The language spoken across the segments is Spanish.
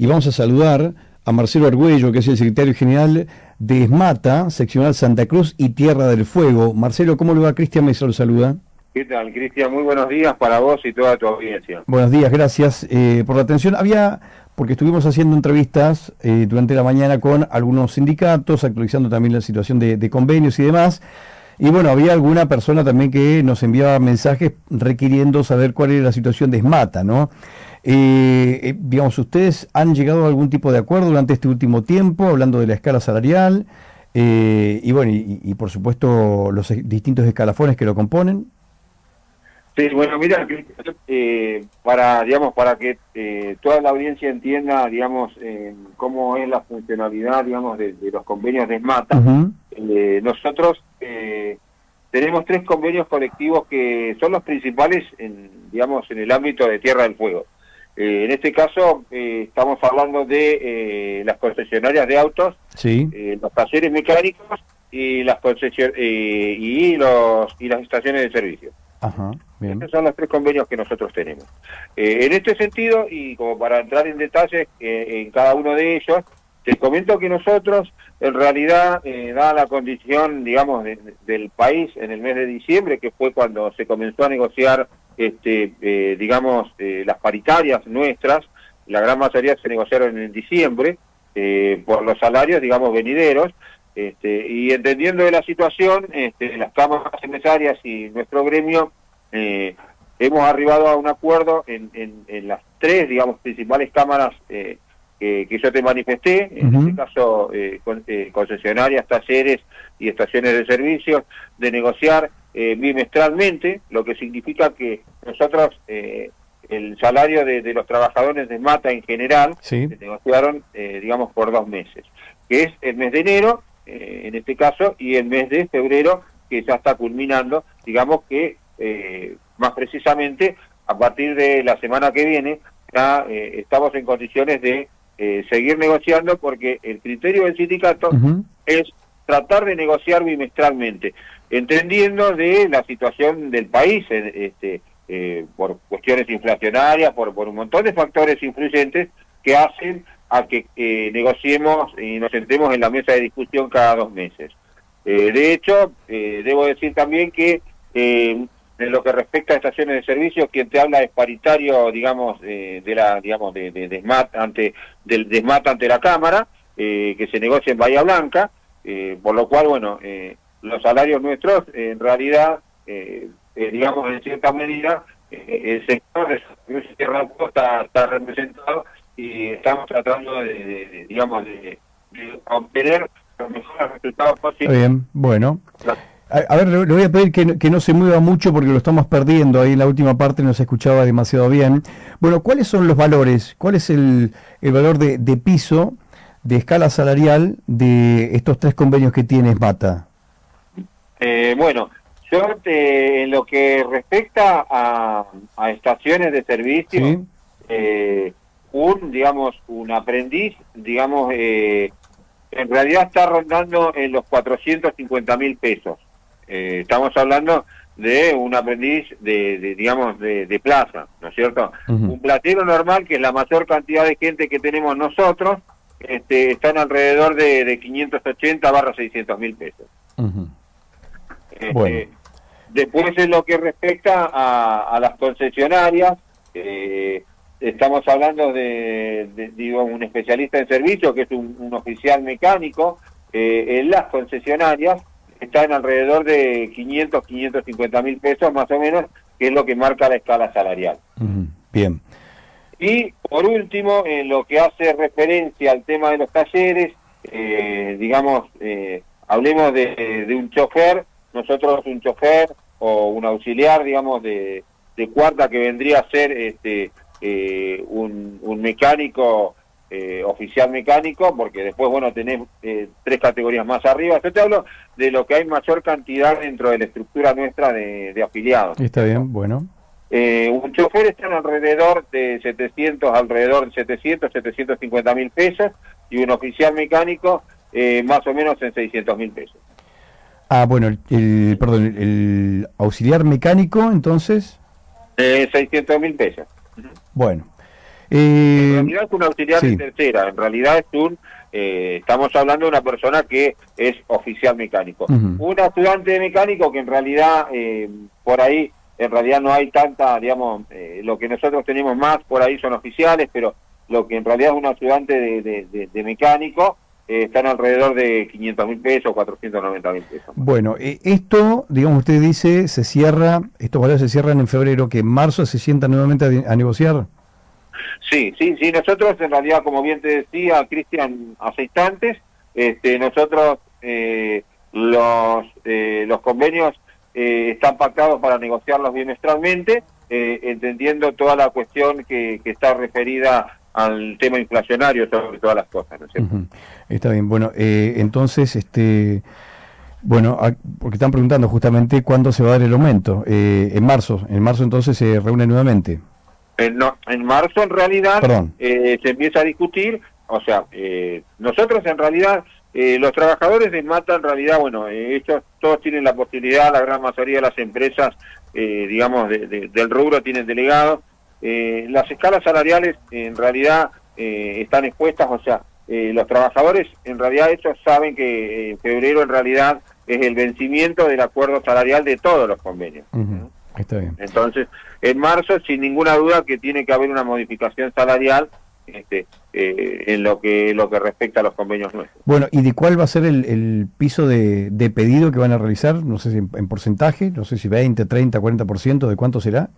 y vamos a saludar a Marcelo Argüello, que es el secretario general de ESMATA, seccional Santa Cruz y Tierra del Fuego. Marcelo, ¿cómo le va? Cristian me lo saluda. ¿Qué tal, Cristian? Muy buenos días para vos y toda tu audiencia. Buenos días, gracias eh, por la atención. Había, porque estuvimos haciendo entrevistas eh, durante la mañana con algunos sindicatos, actualizando también la situación de, convenios y demás. Y bueno, había alguna persona también que nos enviaba mensajes requiriendo saber cuál era la situación de ESMATA, ¿no? Eh, eh, digamos, ¿ustedes han llegado a algún tipo de acuerdo durante este último tiempo, hablando de la escala salarial? Eh, y bueno, y, por supuesto los distintos escalafones que lo componen. Sí, bueno, mira, eh, para, digamos, para que toda la audiencia entienda, digamos, cómo es la funcionalidad, digamos, de, los convenios de SMATA, nosotros tenemos tres convenios colectivos que son los principales, en, digamos, en el ámbito de Tierra del Fuego. Eh, en este caso eh, estamos hablando de eh, las concesionarias de autos, los talleres mecánicos y las y los y las estaciones de servicio. Ajá, Estos son los tres convenios que nosotros tenemos. en este sentido, y como para entrar en detalles en cada uno de ellos, te comento que nosotros, en realidad, dada la condición, digamos, del país en el mes de diciembre, que fue cuando se comenzó a negociar este, eh, digamos, eh, las paritarias nuestras, la gran mayoría se negociaron en diciembre, eh, por los salarios, digamos, venideros, este, y entendiendo de la situación, este, las cámaras empresarias y nuestro gremio, hemos arribado a un acuerdo en, en, las tres, digamos, principales cámaras que yo te manifesté, en este caso concesionarias, talleres y estaciones de servicios, de negociar eh, bimestralmente, lo que significa que nosotros eh, el salario de, los trabajadores de Mata en general se negociaron, eh, digamos, por dos meses, que es el mes de enero, en este caso, y el mes de febrero, que ya está culminando, digamos que más precisamente a partir de la semana que viene ya estamos en condiciones de seguir negociando porque el criterio del sindicato es tratar de negociar bimestralmente entendiendo de la situación del país, este, eh, por cuestiones inflacionarias, por, por un montón de factores influyentes que hacen a que eh, negociemos y nos sentemos en la mesa de discusión cada dos meses. Eh, de hecho, debo decir también que en lo que respecta a estaciones de servicio, quien te habla es paritario, digamos, de la, digamos, de, de, ante, del desmat ante la Cámara, que se negocia en Bahía Blanca, por lo cual, bueno, los salarios nuestros, en realidad, eh, eh, digamos, en cierta medida, eh, el sector de Tierra está, está representado y estamos tratando de, digamos, de, obtener los mejores resultados posibles. bien, bueno. A, ver, le, voy a pedir que, que, no se mueva mucho porque lo estamos perdiendo. Ahí en la última parte no se escuchaba demasiado bien. Bueno, ¿cuáles son los valores? ¿Cuál es el, el valor de, de piso, de escala salarial de estos tres convenios que tiene Mata? Eh, bueno, yo en lo que respecta a, estaciones de servicio, eh, un, digamos, un aprendiz, digamos, eh, en realidad está rondando en los 450 mil pesos. estamos hablando de un aprendiz de, digamos, de, plaza, ¿no es cierto? Un platero normal, que es la mayor cantidad de gente que tenemos nosotros, este, están alrededor de, 580 barra 600 mil pesos. Este, después en lo que respecta a, las concesionarias, eh, estamos hablando de, digo, un especialista en servicio que es un, oficial mecánico eh, en las concesionarias está en alrededor de 500, 550 mil pesos más o menos, que es lo que marca la escala salarial. Bien. Y por último, en lo que hace referencia al tema de los talleres, eh, digamos, hablemos de, de, un chofer nosotros un chofer o un auxiliar, digamos, de, cuarta que vendría a ser este, eh, un, mecánico, eh, oficial mecánico, porque después, bueno, tenés eh, tres categorías más arriba. Yo te hablo de lo que hay mayor cantidad dentro de la estructura nuestra de, afiliados. Está bien, bueno. un chofer está en alrededor de 700, alrededor de 700, 750 mil pesos, y un oficial mecánico más o menos en 600 mil pesos. Ah, bueno, el, perdón, el auxiliar mecánico, entonces. Eh, 600 mil pesos. Bueno. en realidad es un auxiliar de tercera, en realidad es un eh, estamos hablando de una persona que es oficial mecánico. Un estudiante de mecánico que en realidad eh, por ahí, en realidad no hay tanta, digamos, eh, lo que nosotros tenemos más por ahí son oficiales, pero lo que en realidad es un ayudante de, mecánico están alrededor de 500 mil pesos, 490 mil pesos. Bueno, esto, digamos, usted dice, se cierra, estos valores se cierran en febrero, que en marzo se sientan nuevamente a negociar. Sí, sí, sí, nosotros en realidad, como bien te decía Cristian hace instantes, este, nosotros eh, los, eh, los convenios eh, están pactados para negociarlos bimestralmente, entendiendo toda la cuestión que, que, está referida al tema inflacionario sobre todas las cosas, ¿no es cierto? Está bien, bueno, entonces, este... Bueno, porque están preguntando justamente cuándo se va a dar el aumento. en marzo, en marzo entonces se reúne nuevamente. En, no, en marzo en realidad eh, se empieza a discutir, o sea, eh, nosotros en realidad, eh, los trabajadores de Mata en realidad, bueno, ellos todos tienen la posibilidad, la gran mayoría de las empresas, digamos, del rubro tienen delegados. Las escalas salariales en realidad están expuestas, o sea, los trabajadores en realidad ellos saben que en febrero en realidad es el vencimiento del acuerdo salarial de todos los convenios. Está bien. Entonces, en marzo, sin ninguna duda que tiene que haber una modificación salarial este, eh, en lo que lo que respecta a los convenios nuestros. Bueno, ¿y de cuál va a ser el, piso de, pedido que van a realizar? No sé si en, porcentaje, no sé si 20, 30, 40%, ¿de cuánto será?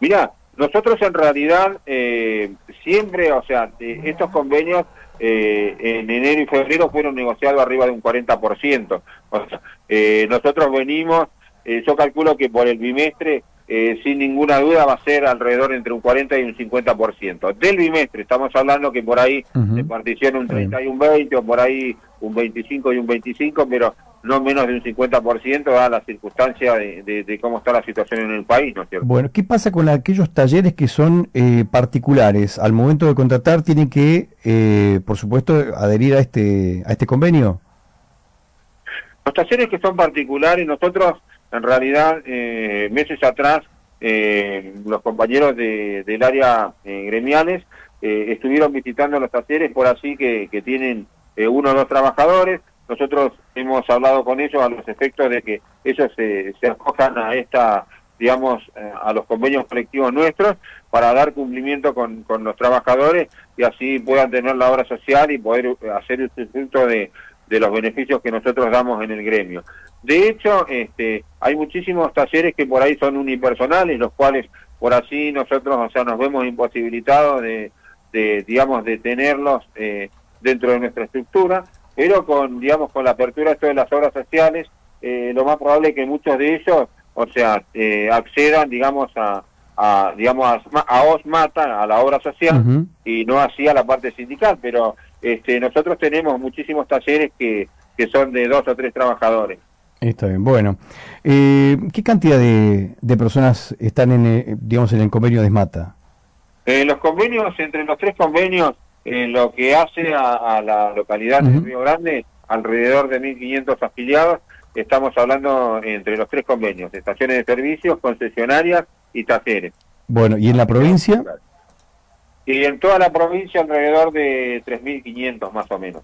Mira, nosotros en realidad eh, siempre, o sea, estos convenios eh, en enero y febrero fueron negociados arriba de un 40%. O sea, nosotros venimos eh, yo calculo que por el bimestre, eh, sin ninguna duda, va a ser alrededor entre un 40 y un 50%. Del bimestre, estamos hablando que por ahí se particiona un 30 y un 20, o por ahí un 25 y un 25, pero no menos de un 50% da la circunstancia de, cómo está la situación en el país, ¿no es cierto? Bueno, ¿qué pasa con aquellos talleres que son eh, particulares? Al momento de contratar tienen que, por supuesto, adherir a este, a este convenio. Los talleres que son particulares, nosotros en realidad, eh, meses atrás, eh, los compañeros de, del área eh, gremiales estuvieron visitando los talleres por así que, que tienen uno o dos trabajadores. Nosotros hemos hablado con ellos a los efectos de que ellos se, se acojan a esta digamos, a los convenios colectivos nuestros para dar cumplimiento con, con los trabajadores y así puedan tener la obra social y poder hacer el fruto de, de los beneficios que nosotros damos en el gremio. De hecho, este, hay muchísimos talleres que por ahí son unipersonales, los cuales por así nosotros, o sea, nos vemos imposibilitados de, de digamos, de tenerlos eh, dentro de nuestra estructura, pero con, digamos, con la apertura de las obras sociales, eh, lo más probable es que muchos de ellos, o sea, eh, accedan, digamos, a, a digamos, a, a OSMATA, a la obra social, y no así a la parte sindical, pero este, nosotros tenemos muchísimos talleres que, que son de dos o tres trabajadores. Está bien, bueno. Eh, ¿Qué cantidad de, de, personas están en, eh, digamos, en el convenio de SMATA? Eh, los convenios, entre los tres convenios, en lo que hace a, la localidad de Río Grande, alrededor de 1.500 afiliados, estamos hablando entre los tres convenios, estaciones de servicios, concesionarias y talleres. Bueno, ¿y en la provincia? Y en toda la provincia alrededor de 3.500 más o menos.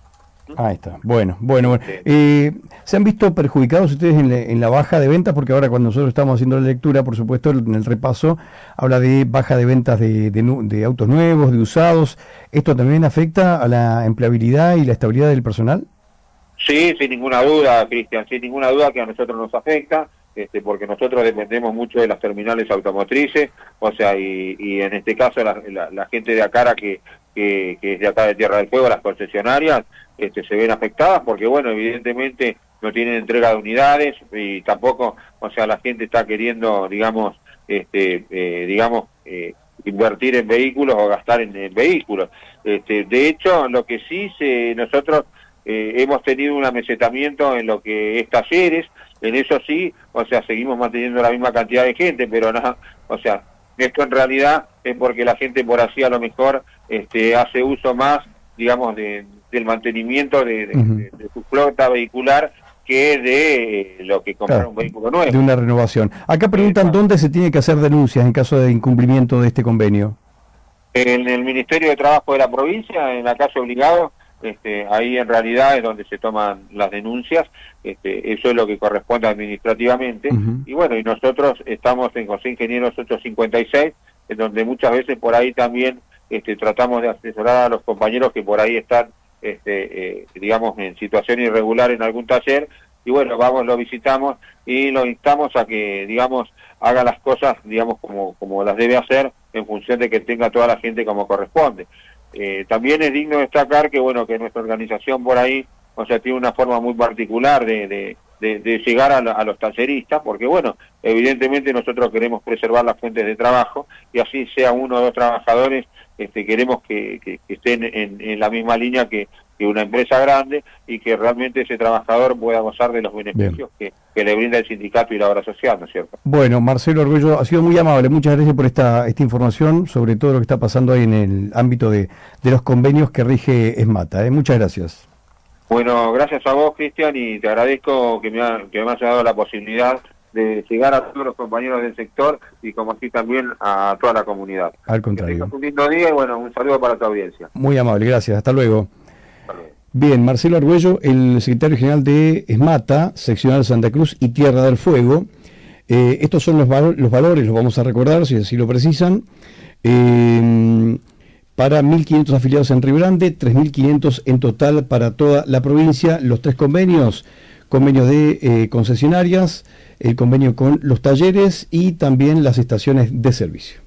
Ahí está. Bueno, bueno, bueno. Eh, ¿Se han visto perjudicados ustedes en, la baja de ventas? Porque ahora cuando nosotros estamos haciendo la lectura, por supuesto, en el repaso, habla de baja de ventas de, de, autos nuevos, de usados. ¿Esto también afecta a la empleabilidad y la estabilidad del personal? Sí, sin ninguna duda, Cristian, sin ninguna duda que a nosotros nos afecta. Este, porque nosotros dependemos mucho de las terminales automotrices, o sea, y, en este caso la, la, gente de Acara que, que, que, es de acá de Tierra del Fuego, las concesionarias, este, se ven afectadas porque, bueno, evidentemente no tienen entrega de unidades y tampoco, o sea, la gente está queriendo, digamos, este, eh, digamos, eh, invertir en vehículos o gastar en, vehículos. Este, de hecho, lo que sí se, nosotros eh, hemos tenido un amesetamiento en lo que es talleres, en eso sí, o sea, seguimos manteniendo la misma cantidad de gente, pero no, o sea, esto en realidad es porque la gente por así a lo mejor este, hace uso más, digamos, de, del mantenimiento de, su flota vehicular que de eh, lo que comprar un vehículo nuevo. De una renovación. Acá preguntan dónde se tiene que hacer denuncias en caso de incumplimiento de este convenio. En el Ministerio de Trabajo de la provincia, en la calle obligado, este, ahí en realidad es donde se toman las denuncias, este, eso es lo que corresponde administrativamente, y bueno, y nosotros estamos en José Ingenieros 856, en donde muchas veces por ahí también este, tratamos de asesorar a los compañeros que por ahí están, este, eh, digamos, en situación irregular en algún taller, y bueno, vamos, lo visitamos y lo instamos a que, digamos, haga las cosas, digamos, como, como las debe hacer en función de que tenga toda la gente como corresponde. Eh, también es digno destacar que, bueno, que nuestra organización por ahí, o sea, tiene una forma muy particular de, de, llegar a, los talleristas, porque, bueno, evidentemente nosotros queremos preservar las fuentes de trabajo y así sea uno o dos trabajadores, este, queremos que, que, estén en, en, la misma línea que, que una empresa grande y que realmente ese trabajador pueda gozar de los beneficios que, le brinda el sindicato y la obra social, ¿no es cierto? Bueno, Marcelo Arroyo, ha sido muy amable, muchas gracias por esta, esta información sobre todo lo que está pasando ahí en el ámbito de, de los convenios que rige ESMATA. ¿eh? Muchas gracias. Bueno, gracias a vos, Cristian, y te agradezco que me, que me hayas dado la posibilidad de llegar a todos los compañeros del sector y como así también a toda la comunidad. Al contrario. un lindo día y bueno, un saludo para tu audiencia. Muy amable, gracias. Hasta luego. Bien, Marcelo Arguello, el secretario general de ESMATA, seccional Santa Cruz y Tierra del Fuego. Eh, estos son los, los, valores, los vamos a recordar si así lo precisan. Eh, para 1.500 afiliados en Río Grande, 3.500 en total para toda la provincia. Los tres convenios, convenio de eh, concesionarias, el convenio con los talleres y también las estaciones de servicio.